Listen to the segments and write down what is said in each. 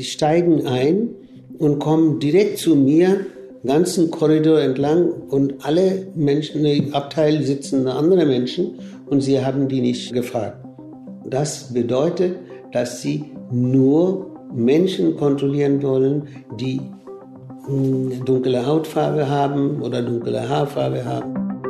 Sie steigen ein und kommen direkt zu mir, ganzen Korridor entlang und alle Menschen im Abteil sitzen andere Menschen und sie haben die nicht gefragt. Das bedeutet, dass sie nur Menschen kontrollieren wollen, die hm, dunkle Hautfarbe haben oder dunkle Haarfarbe haben.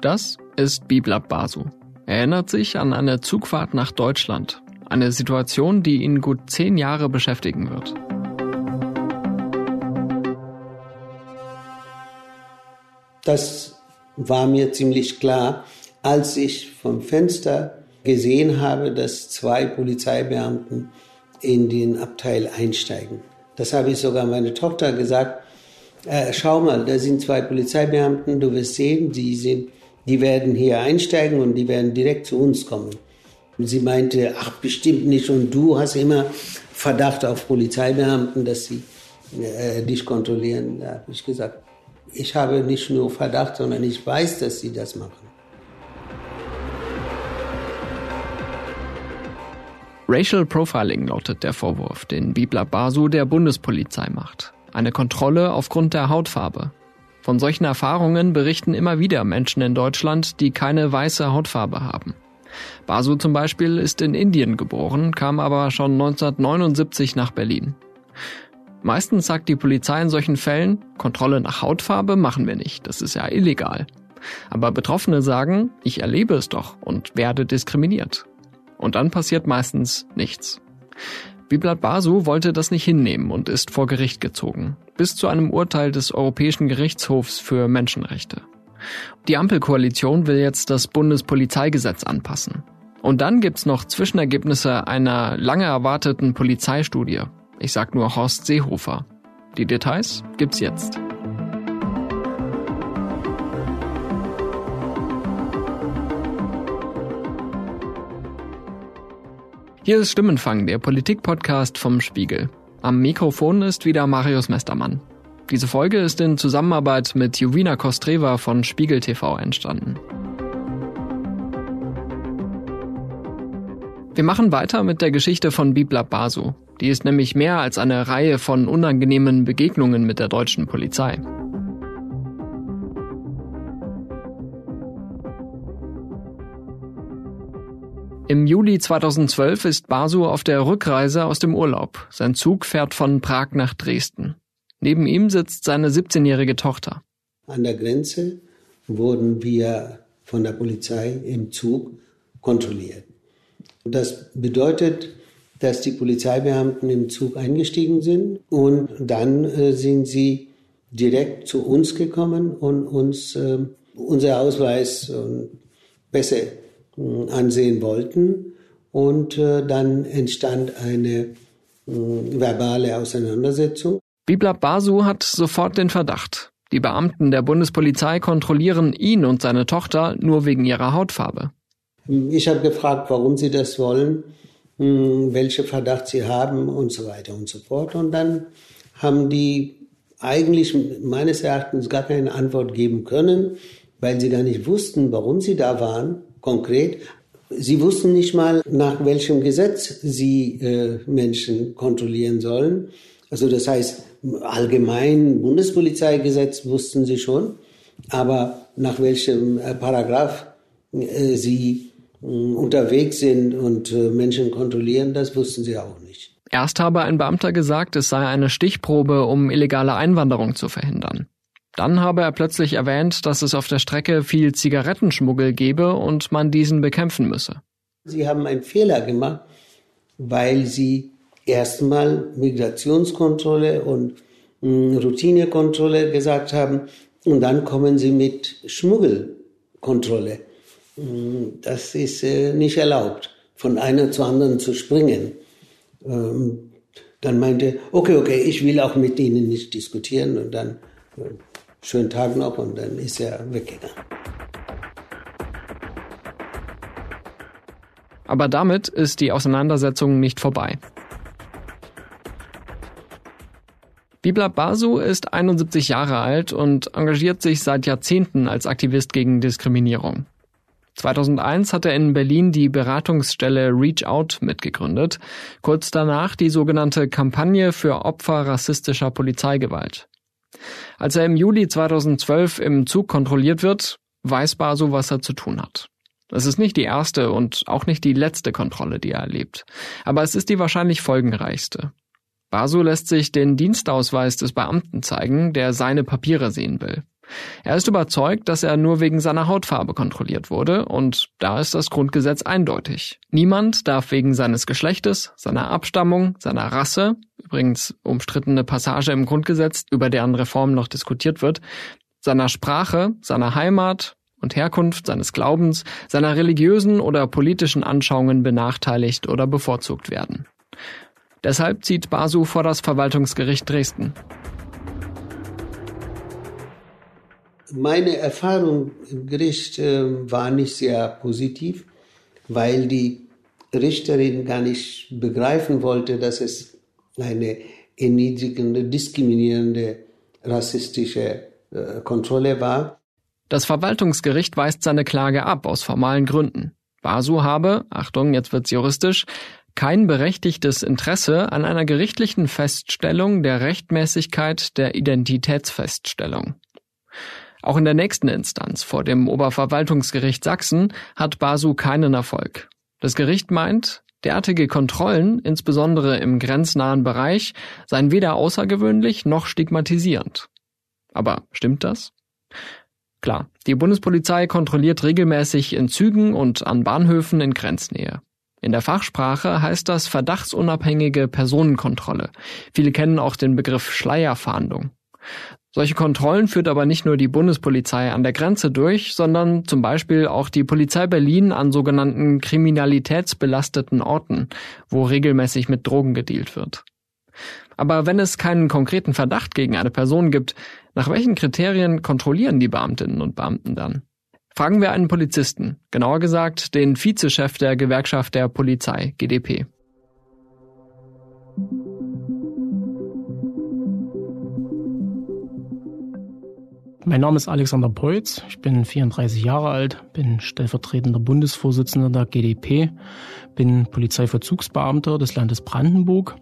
Das ist Biblab Basu. Er erinnert sich an eine Zugfahrt nach Deutschland. Eine Situation, die ihn gut zehn Jahre beschäftigen wird. Das war mir ziemlich klar, als ich vom Fenster gesehen habe, dass zwei Polizeibeamten in den Abteil einsteigen. Das habe ich sogar meiner Tochter gesagt. Äh, schau mal, da sind zwei Polizeibeamten, du wirst sehen, die, sind, die werden hier einsteigen und die werden direkt zu uns kommen. Sie meinte, ach bestimmt nicht und du hast immer Verdacht auf Polizeibeamten, dass sie äh, dich kontrollieren. Da habe ich gesagt, ich habe nicht nur Verdacht, sondern ich weiß, dass sie das machen. Racial Profiling lautet der Vorwurf, den Bibla Basu der Bundespolizei macht. Eine Kontrolle aufgrund der Hautfarbe. Von solchen Erfahrungen berichten immer wieder Menschen in Deutschland, die keine weiße Hautfarbe haben. Basu zum Beispiel ist in Indien geboren, kam aber schon 1979 nach Berlin. Meistens sagt die Polizei in solchen Fällen, Kontrolle nach Hautfarbe machen wir nicht, das ist ja illegal. Aber Betroffene sagen, ich erlebe es doch und werde diskriminiert. Und dann passiert meistens nichts. Biblat Basu wollte das nicht hinnehmen und ist vor Gericht gezogen, bis zu einem Urteil des Europäischen Gerichtshofs für Menschenrechte. Die Ampelkoalition will jetzt das Bundespolizeigesetz anpassen. Und dann gibt's noch Zwischenergebnisse einer lange erwarteten Polizeistudie. Ich sag nur Horst Seehofer. Die Details gibt's jetzt. Hier ist Stimmenfang, der Politik-Podcast vom Spiegel. Am Mikrofon ist wieder Marius Mestermann. Diese Folge ist in Zusammenarbeit mit Jovina Kostreva von Spiegel TV entstanden. Wir machen weiter mit der Geschichte von Bibla Basu. Die ist nämlich mehr als eine Reihe von unangenehmen Begegnungen mit der deutschen Polizei. Im Juli 2012 ist Basu auf der Rückreise aus dem Urlaub. Sein Zug fährt von Prag nach Dresden. Neben ihm sitzt seine 17-jährige Tochter. An der Grenze wurden wir von der Polizei im Zug kontrolliert. Das bedeutet, dass die Polizeibeamten im Zug eingestiegen sind und dann äh, sind sie direkt zu uns gekommen und uns äh, unser Ausweis und Pässe ansehen wollten. Und äh, dann entstand eine verbale Auseinandersetzung. Biblab Basu hat sofort den Verdacht. Die Beamten der Bundespolizei kontrollieren ihn und seine Tochter nur wegen ihrer Hautfarbe. Ich habe gefragt, warum sie das wollen, welche Verdacht sie haben und so weiter und so fort. Und dann haben die eigentlich meines Erachtens gar keine Antwort geben können, weil sie gar nicht wussten, warum sie da waren konkret. Sie wussten nicht mal, nach welchem Gesetz sie äh, Menschen kontrollieren sollen. Also das heißt, allgemein Bundespolizeigesetz wussten sie schon, aber nach welchem äh, Paragraph äh, sie äh, unterwegs sind und Menschen kontrollieren, das wussten sie auch nicht. Erst habe ein Beamter gesagt, es sei eine Stichprobe, um illegale Einwanderung zu verhindern. Dann habe er plötzlich erwähnt, dass es auf der Strecke viel Zigarettenschmuggel gebe und man diesen bekämpfen müsse. Sie haben einen Fehler gemacht, weil Sie erstmal Migrationskontrolle und hm, Routinekontrolle gesagt haben und dann kommen Sie mit Schmuggelkontrolle. Hm, das ist äh, nicht erlaubt, von einer zur anderen zu springen. Ähm, dann meinte, okay, okay, ich will auch mit Ihnen nicht diskutieren und dann äh, schönen Tag noch und dann ist er weggegangen. Aber damit ist die Auseinandersetzung nicht vorbei. Bibla Basu ist 71 Jahre alt und engagiert sich seit Jahrzehnten als Aktivist gegen Diskriminierung. 2001 hat er in Berlin die Beratungsstelle Reach Out mitgegründet, kurz danach die sogenannte Kampagne für Opfer rassistischer Polizeigewalt. Als er im Juli 2012 im Zug kontrolliert wird, weiß Basu, was er zu tun hat. Es ist nicht die erste und auch nicht die letzte Kontrolle, die er erlebt, aber es ist die wahrscheinlich folgenreichste. Basu lässt sich den Dienstausweis des Beamten zeigen, der seine Papiere sehen will. Er ist überzeugt, dass er nur wegen seiner Hautfarbe kontrolliert wurde, und da ist das Grundgesetz eindeutig. Niemand darf wegen seines Geschlechtes, seiner Abstammung, seiner Rasse, übrigens umstrittene Passage im Grundgesetz, über deren Reform noch diskutiert wird, seiner Sprache, seiner Heimat, und Herkunft, seines Glaubens, seiner religiösen oder politischen Anschauungen benachteiligt oder bevorzugt werden. Deshalb zieht Basu vor das Verwaltungsgericht Dresden. Meine Erfahrung im Gericht äh, war nicht sehr positiv, weil die Richterin gar nicht begreifen wollte, dass es eine erniedrigende, diskriminierende, rassistische äh, Kontrolle war. Das Verwaltungsgericht weist seine Klage ab aus formalen Gründen. Basu habe, Achtung, jetzt wird's juristisch, kein berechtigtes Interesse an einer gerichtlichen Feststellung der Rechtmäßigkeit der Identitätsfeststellung. Auch in der nächsten Instanz vor dem Oberverwaltungsgericht Sachsen hat Basu keinen Erfolg. Das Gericht meint, derartige Kontrollen, insbesondere im grenznahen Bereich, seien weder außergewöhnlich noch stigmatisierend. Aber stimmt das? Klar, die Bundespolizei kontrolliert regelmäßig in Zügen und an Bahnhöfen in Grenznähe. In der Fachsprache heißt das verdachtsunabhängige Personenkontrolle. Viele kennen auch den Begriff Schleierfahndung. Solche Kontrollen führt aber nicht nur die Bundespolizei an der Grenze durch, sondern zum Beispiel auch die Polizei Berlin an sogenannten kriminalitätsbelasteten Orten, wo regelmäßig mit Drogen gedealt wird. Aber wenn es keinen konkreten Verdacht gegen eine Person gibt, nach welchen Kriterien kontrollieren die Beamtinnen und Beamten dann? Fragen wir einen Polizisten, genauer gesagt den Vizechef der Gewerkschaft der Polizei, GDP. Mein Name ist Alexander Peutz, ich bin 34 Jahre alt, bin stellvertretender Bundesvorsitzender der GDP, bin Polizeiverzugsbeamter des Landes Brandenburg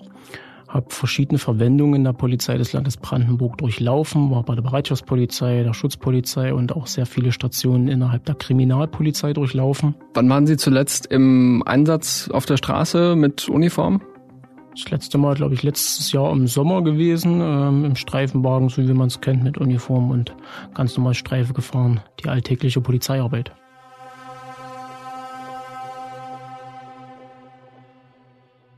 habe verschiedene Verwendungen der Polizei des Landes Brandenburg durchlaufen, war bei der Bereitschaftspolizei, der Schutzpolizei und auch sehr viele Stationen innerhalb der Kriminalpolizei durchlaufen. Wann waren Sie zuletzt im Einsatz auf der Straße mit Uniform? Das letzte Mal, glaube ich, letztes Jahr im Sommer gewesen, ähm, im Streifenwagen, so wie man es kennt, mit Uniform und ganz normal Streife gefahren. Die alltägliche Polizeiarbeit.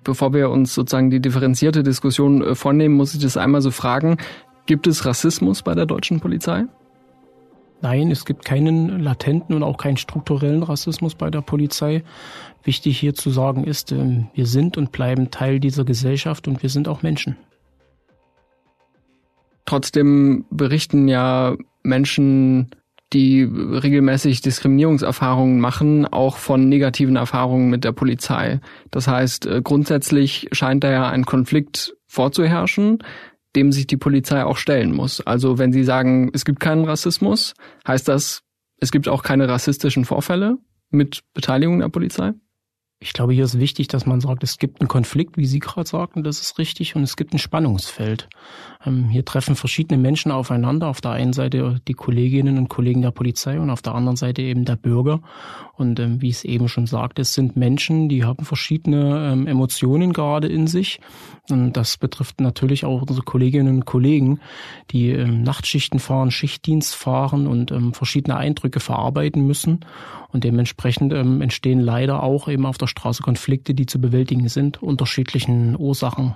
Bevor wir uns sozusagen die differenzierte Diskussion äh, vornehmen, muss ich das einmal so fragen. Gibt es Rassismus bei der deutschen Polizei? Nein, es gibt keinen latenten und auch keinen strukturellen Rassismus bei der Polizei. Wichtig hier zu sagen ist, ähm, wir sind und bleiben Teil dieser Gesellschaft und wir sind auch Menschen. Trotzdem berichten ja Menschen die regelmäßig Diskriminierungserfahrungen machen, auch von negativen Erfahrungen mit der Polizei. Das heißt, äh, grundsätzlich scheint da ja ein Konflikt vorzuherrschen, dem sich die Polizei auch stellen muss. Also wenn Sie sagen, es gibt keinen Rassismus, heißt das, es gibt auch keine rassistischen Vorfälle mit Beteiligung der Polizei? Ich glaube, hier ist wichtig, dass man sagt, es gibt einen Konflikt, wie Sie gerade sagten, das ist richtig, und es gibt ein Spannungsfeld. Ähm, hier treffen verschiedene Menschen aufeinander. Auf der einen Seite die Kolleginnen und Kollegen der Polizei und auf der anderen Seite eben der Bürger. Und ähm, wie ich es eben schon sagte, es sind Menschen, die haben verschiedene ähm, Emotionen gerade in sich. Und das betrifft natürlich auch unsere Kolleginnen und Kollegen, die Nachtschichten fahren, Schichtdienst fahren und verschiedene Eindrücke verarbeiten müssen. Und dementsprechend entstehen leider auch eben auf der Straße Konflikte, die zu bewältigen sind, unterschiedlichen Ursachen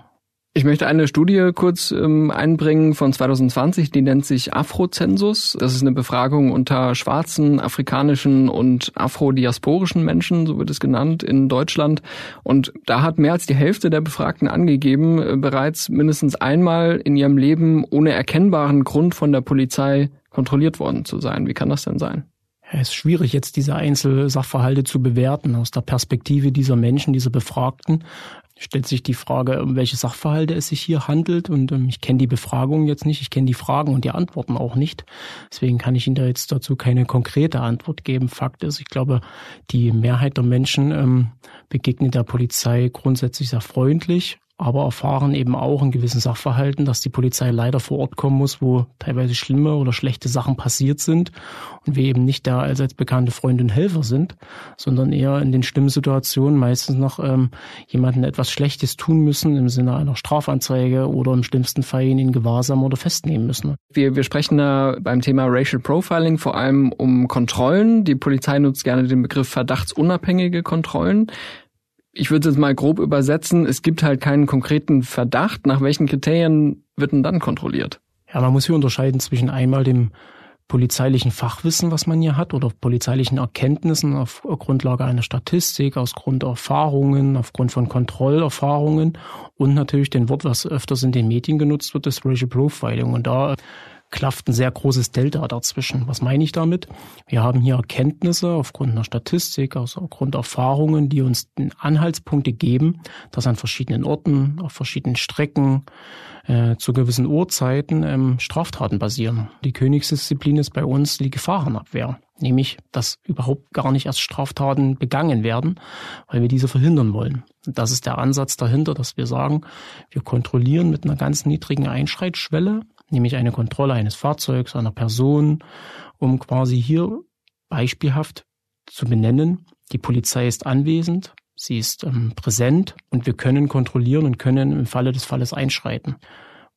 ich möchte eine Studie kurz ähm, einbringen von 2020, die nennt sich Afrozensus. Das ist eine Befragung unter schwarzen, afrikanischen und afrodiasporischen Menschen, so wird es genannt, in Deutschland. Und da hat mehr als die Hälfte der Befragten angegeben, äh, bereits mindestens einmal in ihrem Leben ohne erkennbaren Grund von der Polizei kontrolliert worden zu sein. Wie kann das denn sein? Es ist schwierig, jetzt diese Einzelsachverhalte zu bewerten aus der Perspektive dieser Menschen, dieser Befragten. stellt sich die Frage, um welche Sachverhalte es sich hier handelt. Und ähm, ich kenne die Befragung jetzt nicht, ich kenne die Fragen und die Antworten auch nicht. Deswegen kann ich Ihnen da jetzt dazu keine konkrete Antwort geben. Fakt ist, ich glaube, die Mehrheit der Menschen ähm, begegnet der Polizei grundsätzlich sehr freundlich aber erfahren eben auch in gewissen Sachverhalten, dass die Polizei leider vor Ort kommen muss, wo teilweise schlimme oder schlechte Sachen passiert sind und wir eben nicht da allseits bekannte Freunde und Helfer sind, sondern eher in den schlimmen Situationen meistens noch ähm, jemanden etwas Schlechtes tun müssen im Sinne einer Strafanzeige oder im schlimmsten Fall ihn in Gewahrsam oder festnehmen müssen. Wir, wir sprechen da beim Thema Racial Profiling vor allem um Kontrollen. Die Polizei nutzt gerne den Begriff verdachtsunabhängige Kontrollen ich würde es jetzt mal grob übersetzen, es gibt halt keinen konkreten Verdacht. Nach welchen Kriterien wird denn dann kontrolliert? Ja, man muss hier unterscheiden zwischen einmal dem polizeilichen Fachwissen, was man hier hat, oder polizeilichen Erkenntnissen auf Grundlage einer Statistik, aus Grund Erfahrungen, aufgrund von Kontrollerfahrungen und natürlich den Wort, was öfters in den Medien genutzt wird, das Racial Profiling. Und da klafft ein sehr großes Delta dazwischen. Was meine ich damit? Wir haben hier Erkenntnisse aufgrund einer Statistik, also aufgrund Erfahrungen, die uns Anhaltspunkte geben, dass an verschiedenen Orten, auf verschiedenen Strecken, äh, zu gewissen Uhrzeiten ähm, Straftaten basieren. Die Königsdisziplin ist bei uns die Gefahrenabwehr, nämlich dass überhaupt gar nicht erst Straftaten begangen werden, weil wir diese verhindern wollen. Und das ist der Ansatz dahinter, dass wir sagen, wir kontrollieren mit einer ganz niedrigen Einschreitschwelle nämlich eine Kontrolle eines Fahrzeugs, einer Person, um quasi hier beispielhaft zu benennen, die Polizei ist anwesend, sie ist ähm, präsent und wir können kontrollieren und können im Falle des Falles einschreiten.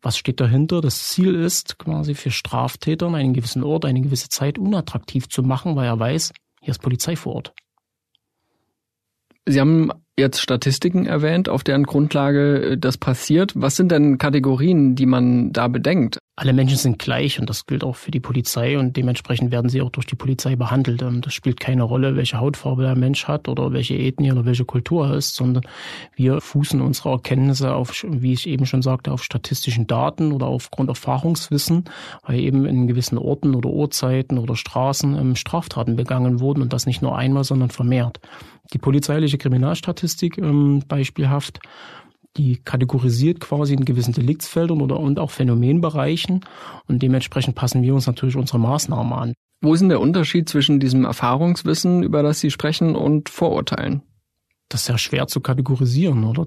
Was steht dahinter? Das Ziel ist quasi für Straftäter einen gewissen Ort, eine gewisse Zeit unattraktiv zu machen, weil er weiß, hier ist Polizei vor Ort. Sie haben jetzt Statistiken erwähnt, auf deren Grundlage äh, das passiert. Was sind denn Kategorien, die man da bedenkt? Alle Menschen sind gleich und das gilt auch für die Polizei und dementsprechend werden sie auch durch die Polizei behandelt. Ähm, das spielt keine Rolle, welche Hautfarbe der Mensch hat oder welche Ethnie oder welche Kultur er ist, sondern wir fußen unsere Erkenntnisse auf, wie ich eben schon sagte, auf statistischen Daten oder aufgrund Erfahrungswissen, weil eben in gewissen Orten oder Uhrzeiten oder Straßen ähm, Straftaten begangen wurden und das nicht nur einmal, sondern vermehrt. Die polizeiliche Kriminalstatistik ähm, beispielhaft, die kategorisiert quasi in gewissen Deliktsfeldern oder und auch Phänomenbereichen und dementsprechend passen wir uns natürlich unsere Maßnahmen an. Wo ist denn der Unterschied zwischen diesem Erfahrungswissen, über das Sie sprechen, und Vorurteilen? Das ist sehr schwer zu kategorisieren, oder?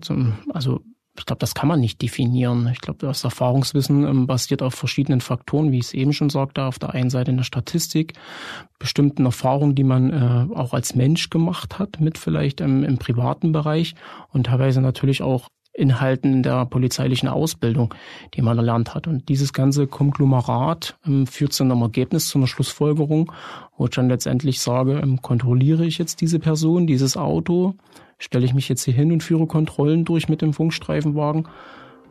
Also ich glaube, das kann man nicht definieren. Ich glaube, das Erfahrungswissen ähm, basiert auf verschiedenen Faktoren, wie ich es eben schon sagte. Auf der einen Seite in der Statistik, bestimmten Erfahrungen, die man äh, auch als Mensch gemacht hat, mit vielleicht ähm, im privaten Bereich und teilweise natürlich auch Inhalten der polizeilichen Ausbildung, die man erlernt hat. Und dieses ganze Konglomerat ähm, führt zu einem Ergebnis, zu einer Schlussfolgerung, wo ich dann letztendlich sage, ähm, kontrolliere ich jetzt diese Person, dieses Auto, Stelle ich mich jetzt hier hin und führe Kontrollen durch mit dem Funkstreifenwagen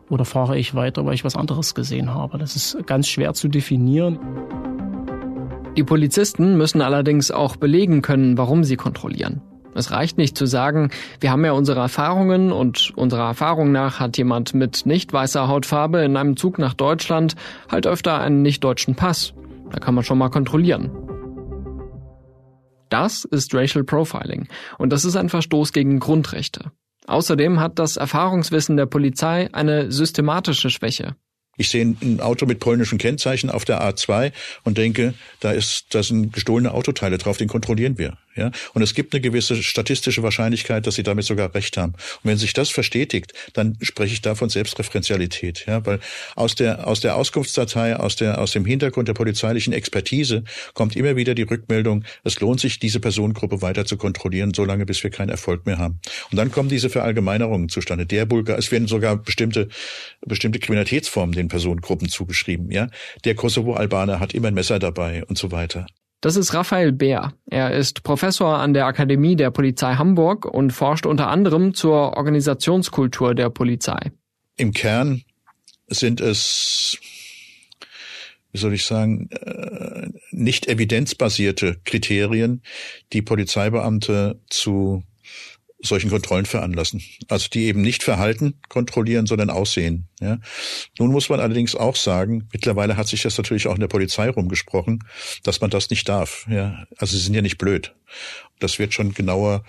oder fahre ich weiter, weil ich was anderes gesehen habe? Das ist ganz schwer zu definieren. Die Polizisten müssen allerdings auch belegen können, warum sie kontrollieren. Es reicht nicht zu sagen, wir haben ja unsere Erfahrungen und unserer Erfahrung nach hat jemand mit nicht weißer Hautfarbe in einem Zug nach Deutschland halt öfter einen nicht deutschen Pass. Da kann man schon mal kontrollieren. Das ist Racial Profiling und das ist ein Verstoß gegen Grundrechte. Außerdem hat das Erfahrungswissen der Polizei eine systematische Schwäche. Ich sehe ein Auto mit polnischen Kennzeichen auf der A2 und denke, da ist, da sind gestohlene Autoteile drauf, den kontrollieren wir. Ja? Und es gibt eine gewisse statistische Wahrscheinlichkeit, dass sie damit sogar recht haben. Und wenn sich das verstetigt, dann spreche ich da von Selbstreferenzialität. Ja? Weil aus der, aus der Auskunftsdatei, aus, der, aus dem Hintergrund der polizeilichen Expertise kommt immer wieder die Rückmeldung, es lohnt sich, diese Personengruppe weiter zu kontrollieren, solange bis wir keinen Erfolg mehr haben. Und dann kommen diese Verallgemeinerungen zustande. Der Bulgar, es werden sogar bestimmte, bestimmte Kriminalitätsformen den Personengruppen zugeschrieben. Ja? Der Kosovo-Albaner hat immer ein Messer dabei und so weiter. Das ist Raphael Bär. Er ist Professor an der Akademie der Polizei Hamburg und forscht unter anderem zur Organisationskultur der Polizei. Im Kern sind es, wie soll ich sagen, äh, nicht evidenzbasierte Kriterien, die Polizeibeamte zu solchen Kontrollen veranlassen. Also die eben nicht Verhalten kontrollieren, sondern Aussehen. Ja. Nun muss man allerdings auch sagen, mittlerweile hat sich das natürlich auch in der Polizei rumgesprochen, dass man das nicht darf. Ja. Also sie sind ja nicht blöd. Das wird schon genauer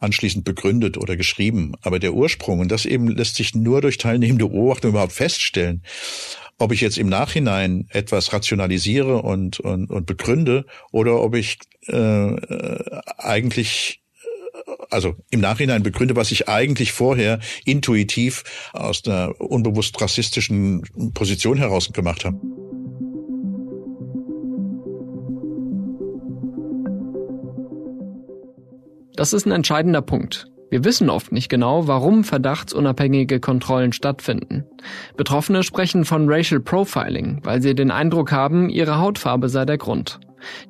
anschließend begründet oder geschrieben. Aber der Ursprung, und das eben lässt sich nur durch teilnehmende Beobachtung überhaupt feststellen, ob ich jetzt im Nachhinein etwas rationalisiere und, und, und begründe oder ob ich äh, eigentlich also im Nachhinein begründe, was ich eigentlich vorher intuitiv aus einer unbewusst rassistischen Position heraus gemacht habe. Das ist ein entscheidender Punkt. Wir wissen oft nicht genau, warum verdachtsunabhängige Kontrollen stattfinden. Betroffene sprechen von Racial Profiling, weil sie den Eindruck haben, ihre Hautfarbe sei der Grund.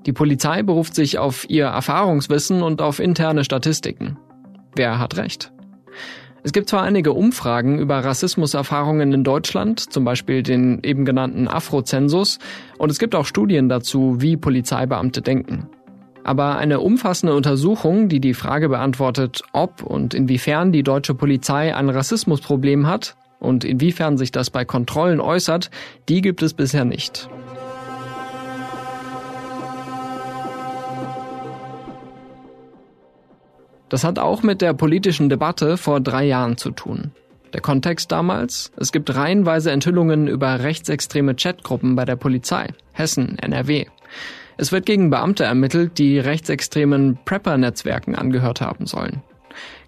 Die Polizei beruft sich auf ihr Erfahrungswissen und auf interne Statistiken. Wer hat recht? Es gibt zwar einige Umfragen über Rassismuserfahrungen in Deutschland, zum Beispiel den eben genannten Afrozensus, und es gibt auch Studien dazu, wie Polizeibeamte denken. Aber eine umfassende Untersuchung, die die Frage beantwortet, ob und inwiefern die deutsche Polizei ein Rassismusproblem hat und inwiefern sich das bei Kontrollen äußert, die gibt es bisher nicht. Das hat auch mit der politischen Debatte vor drei Jahren zu tun. Der Kontext damals? Es gibt reihenweise Enthüllungen über rechtsextreme Chatgruppen bei der Polizei. Hessen, NRW. Es wird gegen Beamte ermittelt, die rechtsextremen Prepper-Netzwerken angehört haben sollen.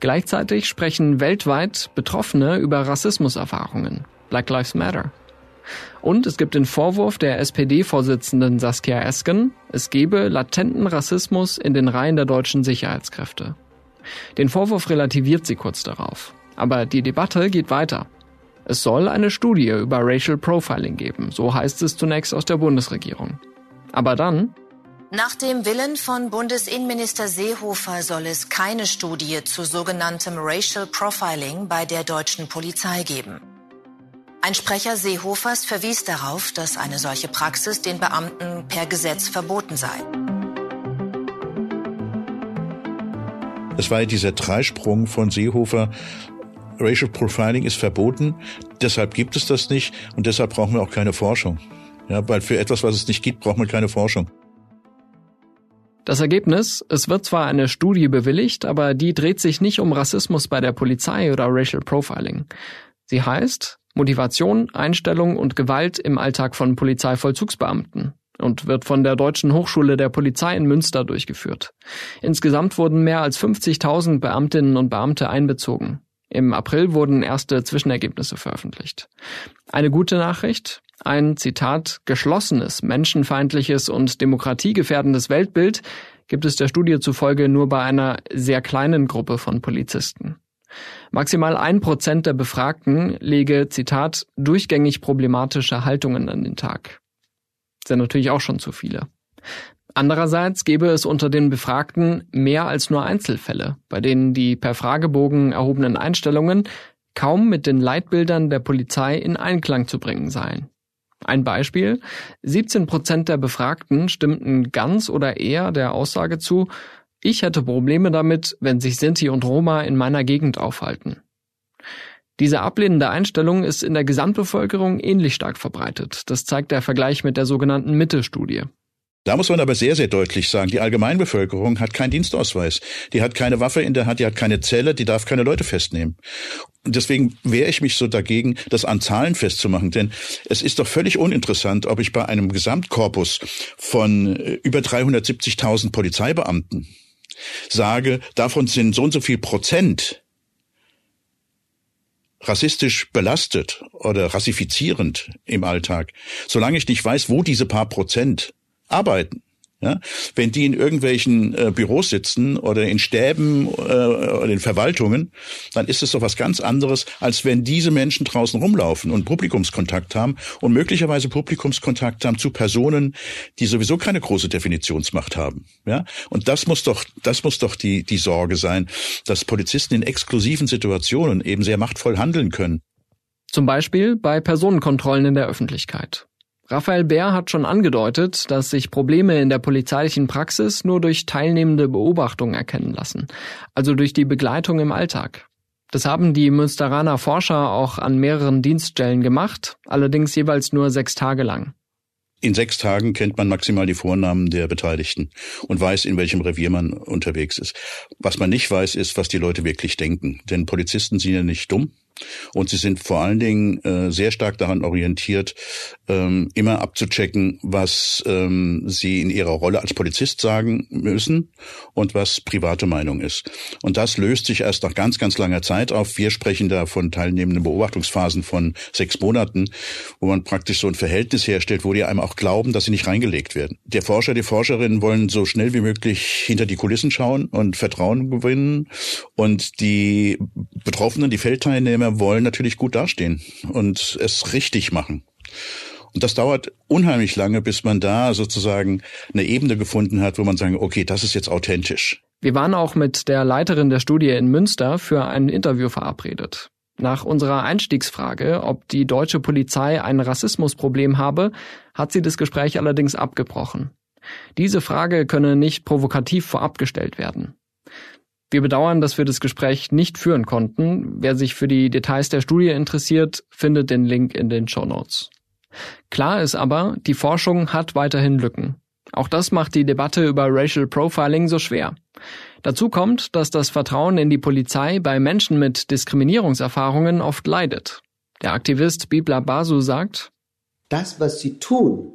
Gleichzeitig sprechen weltweit Betroffene über Rassismuserfahrungen. Black Lives Matter. Und es gibt den Vorwurf der SPD-Vorsitzenden Saskia Esken, es gebe latenten Rassismus in den Reihen der deutschen Sicherheitskräfte. Den Vorwurf relativiert sie kurz darauf. Aber die Debatte geht weiter. Es soll eine Studie über Racial Profiling geben, so heißt es zunächst aus der Bundesregierung. Aber dann nach dem Willen von Bundesinnenminister Seehofer soll es keine Studie zu sogenanntem Racial Profiling bei der deutschen Polizei geben. Ein Sprecher Seehofers verwies darauf, dass eine solche Praxis den Beamten per Gesetz verboten sei. Es war ja dieser Dreisprung von Seehofer. Racial Profiling ist verboten, deshalb gibt es das nicht und deshalb brauchen wir auch keine Forschung. Ja, weil für etwas, was es nicht gibt, braucht man keine Forschung. Das Ergebnis, es wird zwar eine Studie bewilligt, aber die dreht sich nicht um Rassismus bei der Polizei oder Racial Profiling. Sie heißt Motivation, Einstellung und Gewalt im Alltag von Polizeivollzugsbeamten und wird von der Deutschen Hochschule der Polizei in Münster durchgeführt. Insgesamt wurden mehr als 50.000 Beamtinnen und Beamte einbezogen. Im April wurden erste Zwischenergebnisse veröffentlicht. Eine gute Nachricht, ein Zitat geschlossenes, menschenfeindliches und demokratiegefährdendes Weltbild gibt es der Studie zufolge nur bei einer sehr kleinen Gruppe von Polizisten. Maximal ein Prozent der Befragten lege, Zitat, durchgängig problematische Haltungen an den Tag. Sind natürlich auch schon zu viele. Andererseits gäbe es unter den Befragten mehr als nur Einzelfälle, bei denen die per Fragebogen erhobenen Einstellungen kaum mit den Leitbildern der Polizei in Einklang zu bringen seien. Ein Beispiel. 17 Prozent der Befragten stimmten ganz oder eher der Aussage zu, ich hätte Probleme damit, wenn sich Sinti und Roma in meiner Gegend aufhalten. Diese ablehnende Einstellung ist in der Gesamtbevölkerung ähnlich stark verbreitet. Das zeigt der Vergleich mit der sogenannten Mitte-Studie. Da muss man aber sehr, sehr deutlich sagen, die Allgemeinbevölkerung hat keinen Dienstausweis. Die hat keine Waffe in der Hand, die hat keine Zelle, die darf keine Leute festnehmen. Und deswegen wehre ich mich so dagegen, das an Zahlen festzumachen. Denn es ist doch völlig uninteressant, ob ich bei einem Gesamtkorpus von äh, über 370.000 Polizeibeamten sage, davon sind so und so viel Prozent rassistisch belastet oder rassifizierend im Alltag. Solange ich nicht weiß, wo diese paar Prozent arbeiten. Ja? Wenn die in irgendwelchen äh, Büros sitzen oder in Stäben äh, oder in Verwaltungen, dann ist es doch was ganz anderes, als wenn diese Menschen draußen rumlaufen und Publikumskontakt haben und möglicherweise Publikumskontakt haben zu Personen, die sowieso keine große Definitionsmacht haben. Ja? Und das muss doch, das muss doch die, die Sorge sein, dass Polizisten in exklusiven Situationen eben sehr machtvoll handeln können. Zum Beispiel bei Personenkontrollen in der Öffentlichkeit. Raphael Bär hat schon angedeutet, dass sich Probleme in der polizeilichen Praxis nur durch teilnehmende Beobachtung erkennen lassen, also durch die Begleitung im Alltag. Das haben die Münsteraner Forscher auch an mehreren Dienststellen gemacht, allerdings jeweils nur sechs Tage lang. in sechs Tagen kennt man maximal die Vornamen der Beteiligten und weiß, in welchem Revier man unterwegs ist. Was man nicht weiß, ist, was die Leute wirklich denken. Denn Polizisten sind ja nicht dumm. Und sie sind vor allen Dingen äh, sehr stark daran orientiert, ähm, immer abzuchecken, was ähm, sie in ihrer Rolle als Polizist sagen müssen und was private Meinung ist. Und das löst sich erst nach ganz, ganz langer Zeit auf. Wir sprechen da von teilnehmenden Beobachtungsphasen von sechs Monaten, wo man praktisch so ein Verhältnis herstellt, wo die einem auch glauben, dass sie nicht reingelegt werden. Der Forscher, die Forscherinnen wollen so schnell wie möglich hinter die Kulissen schauen und Vertrauen gewinnen. Und die Betroffenen, die Feldteilnehmer wollen natürlich gut dastehen und es richtig machen. Und das dauert unheimlich lange, bis man da sozusagen eine Ebene gefunden hat, wo man sagen, okay, das ist jetzt authentisch. Wir waren auch mit der Leiterin der Studie in Münster für ein Interview verabredet. Nach unserer Einstiegsfrage, ob die deutsche Polizei ein Rassismusproblem habe, hat sie das Gespräch allerdings abgebrochen. Diese Frage könne nicht provokativ vorab gestellt werden. Wir bedauern, dass wir das Gespräch nicht führen konnten. Wer sich für die Details der Studie interessiert, findet den Link in den Show Notes. Klar ist aber, die Forschung hat weiterhin Lücken. Auch das macht die Debatte über Racial Profiling so schwer. Dazu kommt, dass das Vertrauen in die Polizei bei Menschen mit Diskriminierungserfahrungen oft leidet. Der Aktivist Bibla Basu sagt, das, was sie tun,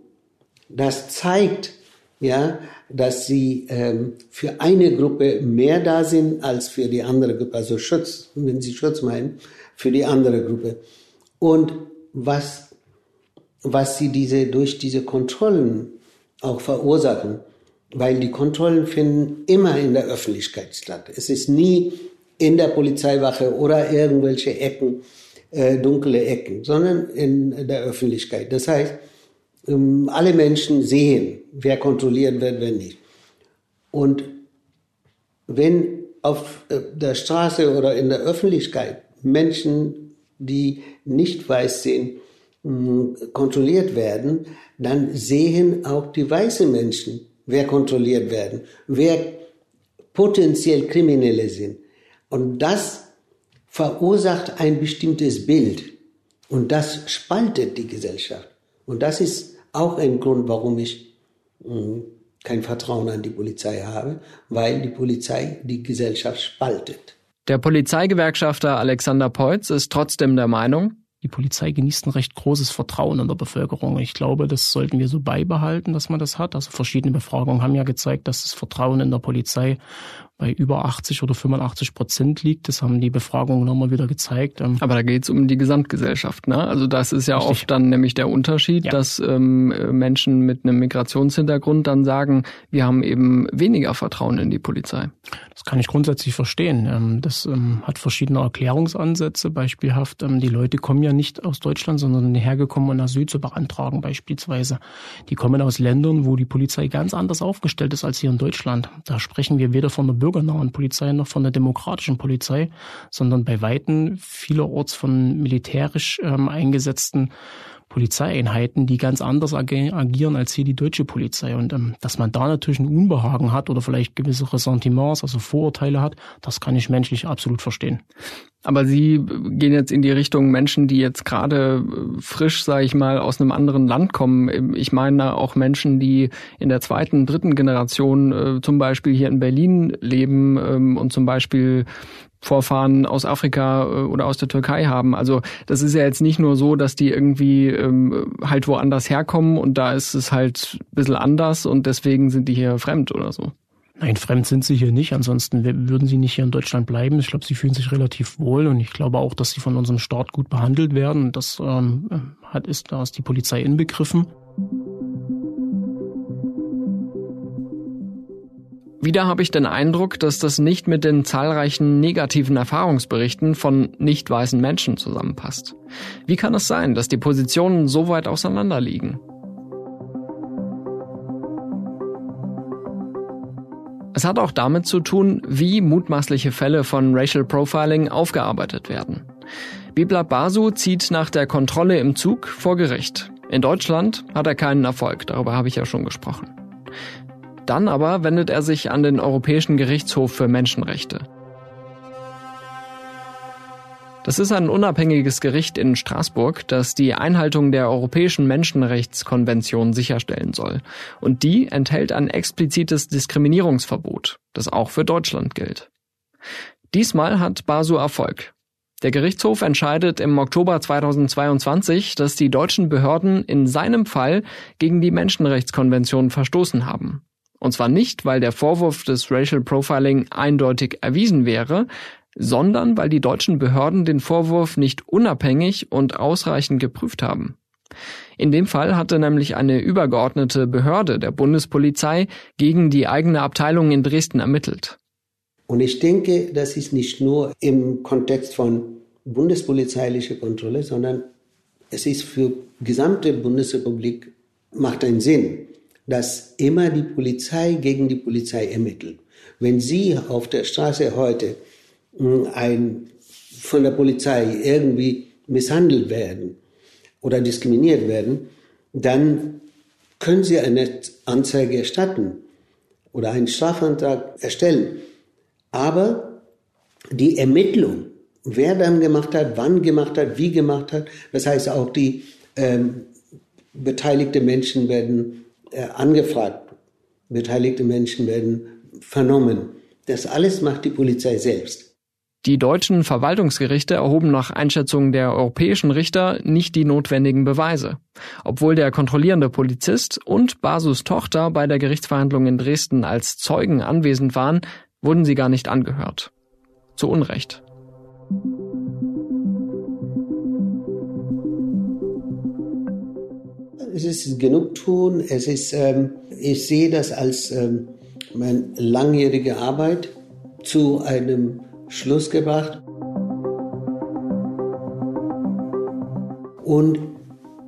das zeigt, ja, dass sie ähm, für eine Gruppe mehr da sind als für die andere Gruppe, also Schutz, wenn sie Schutz meinen, für die andere Gruppe. Und was, was sie diese, durch diese Kontrollen auch verursachen, weil die Kontrollen finden immer in der Öffentlichkeit statt. Es ist nie in der Polizeiwache oder irgendwelche Ecken, äh, dunkle Ecken, sondern in der Öffentlichkeit. Das heißt, ähm, alle Menschen sehen, wer kontrolliert wird, wer nicht. Und wenn auf äh, der Straße oder in der Öffentlichkeit Menschen, die nicht weiß sind, mm, kontrolliert werden, dann sehen auch die weißen Menschen, wer kontrolliert werden, wer potenziell Kriminelle sind. Und das verursacht ein bestimmtes Bild. Und das spaltet die Gesellschaft. Und das ist auch ein Grund, warum ich mh, kein Vertrauen an die Polizei habe, weil die Polizei die Gesellschaft spaltet. Der Polizeigewerkschafter Alexander Peutz ist trotzdem der Meinung, die Polizei genießt ein recht großes Vertrauen in der Bevölkerung. Ich glaube, das sollten wir so beibehalten, dass man das hat. Also verschiedene Befragungen haben ja gezeigt, dass das Vertrauen in der Polizei bei über 80 oder 85 Prozent liegt. Das haben die Befragungen nochmal wieder gezeigt. Ähm, Aber da geht es um die Gesamtgesellschaft. Ne? Also das ist ja Richtig. oft dann nämlich der Unterschied, ja. dass ähm, Menschen mit einem Migrationshintergrund dann sagen, wir haben eben weniger Vertrauen in die Polizei. Das kann ich grundsätzlich verstehen. Ähm, das ähm, hat verschiedene Erklärungsansätze. Beispielhaft, ähm, die Leute kommen ja nicht aus Deutschland, sondern hergekommen, um Asyl zu beantragen beispielsweise. Die kommen aus Ländern, wo die Polizei ganz anders aufgestellt ist als hier in Deutschland. Da sprechen wir weder von der bürgernahen Polizei noch von der demokratischen Polizei, sondern bei Weitem vielerorts von militärisch ähm, eingesetzten Polizeieinheiten, die ganz anders agieren als hier die deutsche Polizei. Und ähm, dass man da natürlich ein Unbehagen hat oder vielleicht gewisse Ressentiments, also Vorurteile hat, das kann ich menschlich absolut verstehen. Aber Sie gehen jetzt in die Richtung Menschen, die jetzt gerade äh, frisch, sage ich mal, aus einem anderen Land kommen. Ich meine auch Menschen, die in der zweiten, dritten Generation äh, zum Beispiel hier in Berlin leben ähm, und zum Beispiel Vorfahren aus Afrika äh, oder aus der Türkei haben. Also das ist ja jetzt nicht nur so, dass die irgendwie ähm, halt woanders herkommen und da ist es halt ein bisschen anders und deswegen sind die hier fremd oder so. Nein, fremd sind sie hier nicht. Ansonsten würden sie nicht hier in Deutschland bleiben. Ich glaube, sie fühlen sich relativ wohl und ich glaube auch, dass sie von unserem Staat gut behandelt werden. Das ähm, hat ist da ist die Polizei inbegriffen. Wieder habe ich den Eindruck, dass das nicht mit den zahlreichen negativen Erfahrungsberichten von nicht weißen Menschen zusammenpasst. Wie kann es sein, dass die Positionen so weit auseinander liegen? Es hat auch damit zu tun, wie mutmaßliche Fälle von Racial Profiling aufgearbeitet werden. Bibla Basu zieht nach der Kontrolle im Zug vor Gericht. In Deutschland hat er keinen Erfolg, darüber habe ich ja schon gesprochen. Dann aber wendet er sich an den Europäischen Gerichtshof für Menschenrechte. Das ist ein unabhängiges Gericht in Straßburg, das die Einhaltung der Europäischen Menschenrechtskonvention sicherstellen soll. Und die enthält ein explizites Diskriminierungsverbot, das auch für Deutschland gilt. Diesmal hat Basu Erfolg. Der Gerichtshof entscheidet im Oktober 2022, dass die deutschen Behörden in seinem Fall gegen die Menschenrechtskonvention verstoßen haben. Und zwar nicht, weil der Vorwurf des Racial Profiling eindeutig erwiesen wäre, sondern weil die deutschen Behörden den Vorwurf nicht unabhängig und ausreichend geprüft haben. In dem Fall hatte nämlich eine übergeordnete Behörde der Bundespolizei gegen die eigene Abteilung in Dresden ermittelt. Und ich denke, das ist nicht nur im Kontext von bundespolizeilicher Kontrolle, sondern es ist für gesamte Bundesrepublik macht einen Sinn, dass immer die Polizei gegen die Polizei ermittelt. Wenn Sie auf der Straße heute ein, von der Polizei irgendwie misshandelt werden oder diskriminiert werden, dann können Sie eine Anzeige erstatten oder einen Strafantrag erstellen. Aber die Ermittlung, wer dann gemacht hat, wann gemacht hat, wie gemacht hat, das heißt auch die ähm, beteiligte Menschen werden äh, angefragt, beteiligte Menschen werden vernommen. Das alles macht die Polizei selbst. Die deutschen Verwaltungsgerichte erhoben nach Einschätzung der europäischen Richter nicht die notwendigen Beweise, obwohl der kontrollierende Polizist und Basus Tochter bei der Gerichtsverhandlung in Dresden als Zeugen anwesend waren, wurden sie gar nicht angehört. Zu Unrecht. Es ist genug tun. Es ist, ähm, ich sehe das als ähm, meine langjährige Arbeit zu einem Schluss gebracht. Und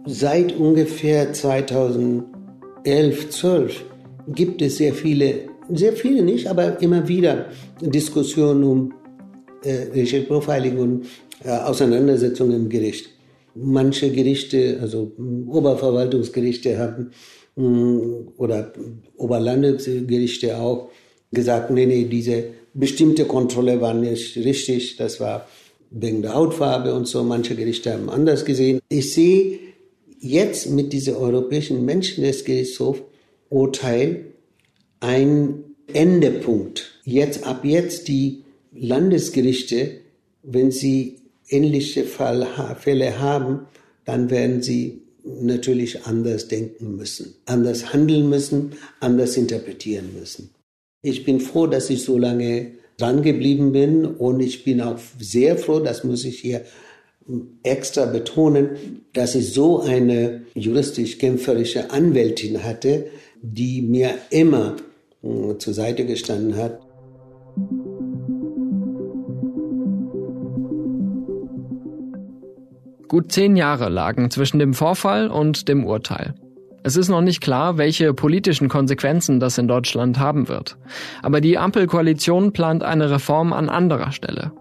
seit ungefähr 2011, 12 gibt es sehr viele, sehr viele nicht, aber immer wieder Diskussionen um äh, Racial Profiling und äh, Auseinandersetzungen im Gericht. Manche Gerichte, also Oberverwaltungsgerichte haben oder Oberlandesgerichte auch gesagt, nee, nee, diese bestimmte Kontrolle war nicht richtig. Das war wegen der Hautfarbe und so. Manche Gerichte haben anders gesehen. Ich sehe jetzt mit diesem Europäischen Menschenrechtsgerichtshof Urteil ein Endepunkt. Jetzt, ab jetzt die Landesgerichte, wenn sie ähnliche Fall, Fälle haben, dann werden sie natürlich anders denken müssen, anders handeln müssen, anders interpretieren müssen. Ich bin froh, dass ich so lange dran geblieben bin und ich bin auch sehr froh, das muss ich hier extra betonen, dass ich so eine juristisch-kämpferische Anwältin hatte, die mir immer hm, zur Seite gestanden hat. Gut zehn Jahre lagen zwischen dem Vorfall und dem Urteil. Es ist noch nicht klar, welche politischen Konsequenzen das in Deutschland haben wird. Aber die Ampelkoalition plant eine Reform an anderer Stelle.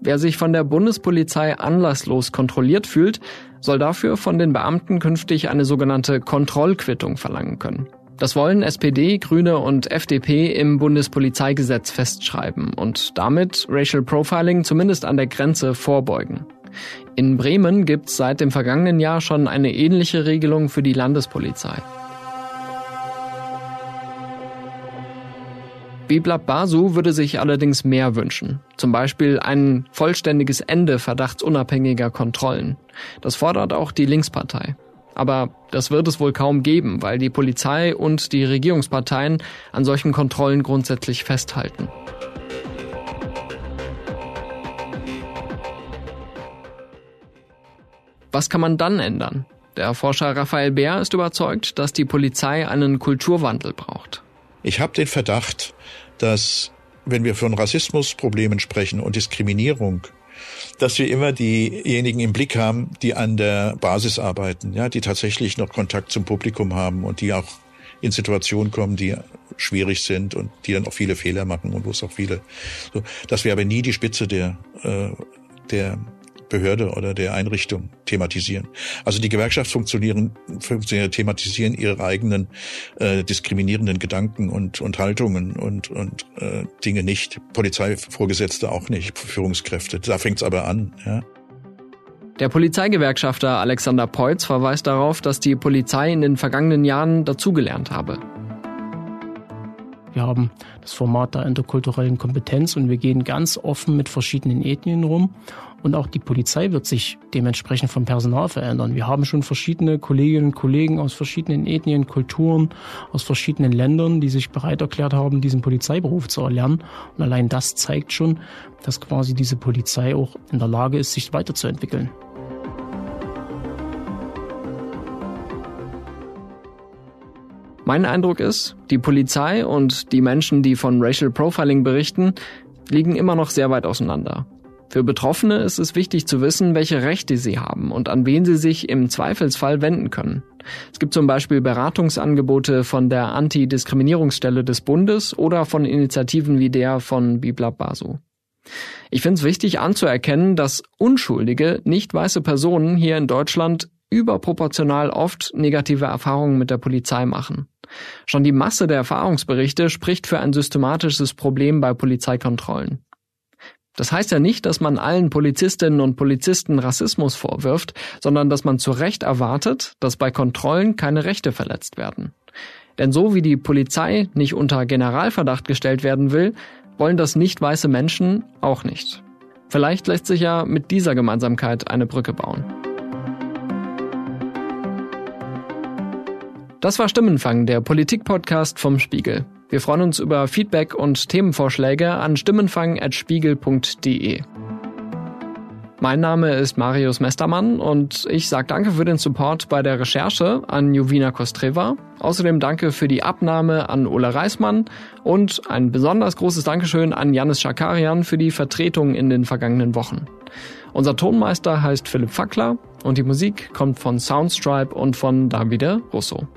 Wer sich von der Bundespolizei anlasslos kontrolliert fühlt, soll dafür von den Beamten künftig eine sogenannte Kontrollquittung verlangen können. Das wollen SPD, Grüne und FDP im Bundespolizeigesetz festschreiben und damit Racial Profiling zumindest an der Grenze vorbeugen. In Bremen gibt es seit dem vergangenen Jahr schon eine ähnliche Regelung für die Landespolizei. Biblab Basu würde sich allerdings mehr wünschen. Zum Beispiel ein vollständiges Ende verdachtsunabhängiger Kontrollen. Das fordert auch die Linkspartei. Aber das wird es wohl kaum geben, weil die Polizei und die Regierungsparteien an solchen Kontrollen grundsätzlich festhalten. Was kann man dann ändern? Der Forscher Raphael Bär ist überzeugt, dass die Polizei einen Kulturwandel braucht. Ich habe den Verdacht, dass wenn wir von Rassismusproblemen sprechen und Diskriminierung, dass wir immer diejenigen im Blick haben, die an der Basis arbeiten, ja, die tatsächlich noch Kontakt zum Publikum haben und die auch in Situationen kommen, die schwierig sind und die dann auch viele Fehler machen und wo es auch viele, so, dass wir aber nie die Spitze der, äh, der Behörde oder der Einrichtung thematisieren. Also die Gewerkschaftsfunktionäre thematisieren ihre eigenen äh, diskriminierenden Gedanken und, und Haltungen und, und äh, Dinge nicht. Polizeivorgesetzte auch nicht, Führungskräfte. Da fängt's aber an. Ja. Der Polizeigewerkschafter Alexander Peutz verweist darauf, dass die Polizei in den vergangenen Jahren dazugelernt habe. Wir haben das Format der interkulturellen Kompetenz und wir gehen ganz offen mit verschiedenen Ethnien rum. Und auch die Polizei wird sich dementsprechend vom Personal verändern. Wir haben schon verschiedene Kolleginnen und Kollegen aus verschiedenen Ethnien, Kulturen, aus verschiedenen Ländern, die sich bereit erklärt haben, diesen Polizeiberuf zu erlernen. Und allein das zeigt schon, dass quasi diese Polizei auch in der Lage ist, sich weiterzuentwickeln. Mein Eindruck ist, die Polizei und die Menschen, die von Racial Profiling berichten, liegen immer noch sehr weit auseinander. Für Betroffene ist es wichtig zu wissen, welche Rechte sie haben und an wen sie sich im Zweifelsfall wenden können. Es gibt zum Beispiel Beratungsangebote von der Antidiskriminierungsstelle des Bundes oder von Initiativen wie der von Bibla Basu. Ich finde es wichtig anzuerkennen, dass unschuldige, nicht weiße Personen hier in Deutschland überproportional oft negative Erfahrungen mit der Polizei machen. Schon die Masse der Erfahrungsberichte spricht für ein systematisches Problem bei Polizeikontrollen. Das heißt ja nicht, dass man allen Polizistinnen und Polizisten Rassismus vorwirft, sondern dass man zu Recht erwartet, dass bei Kontrollen keine Rechte verletzt werden. Denn so wie die Polizei nicht unter Generalverdacht gestellt werden will, wollen das nicht weiße Menschen auch nicht. Vielleicht lässt sich ja mit dieser Gemeinsamkeit eine Brücke bauen. Das war Stimmenfang, der Politik-Podcast vom Spiegel. Wir freuen uns über Feedback und Themenvorschläge an stimmenfang.spiegel.de. Mein Name ist Marius Mestermann und ich sage danke für den Support bei der Recherche an Jovina Kostreva. Außerdem danke für die Abnahme an Ole Reismann und ein besonders großes Dankeschön an Janis Schakarian für die Vertretung in den vergangenen Wochen. Unser Tonmeister heißt Philipp Fackler und die Musik kommt von Soundstripe und von Davide Russo.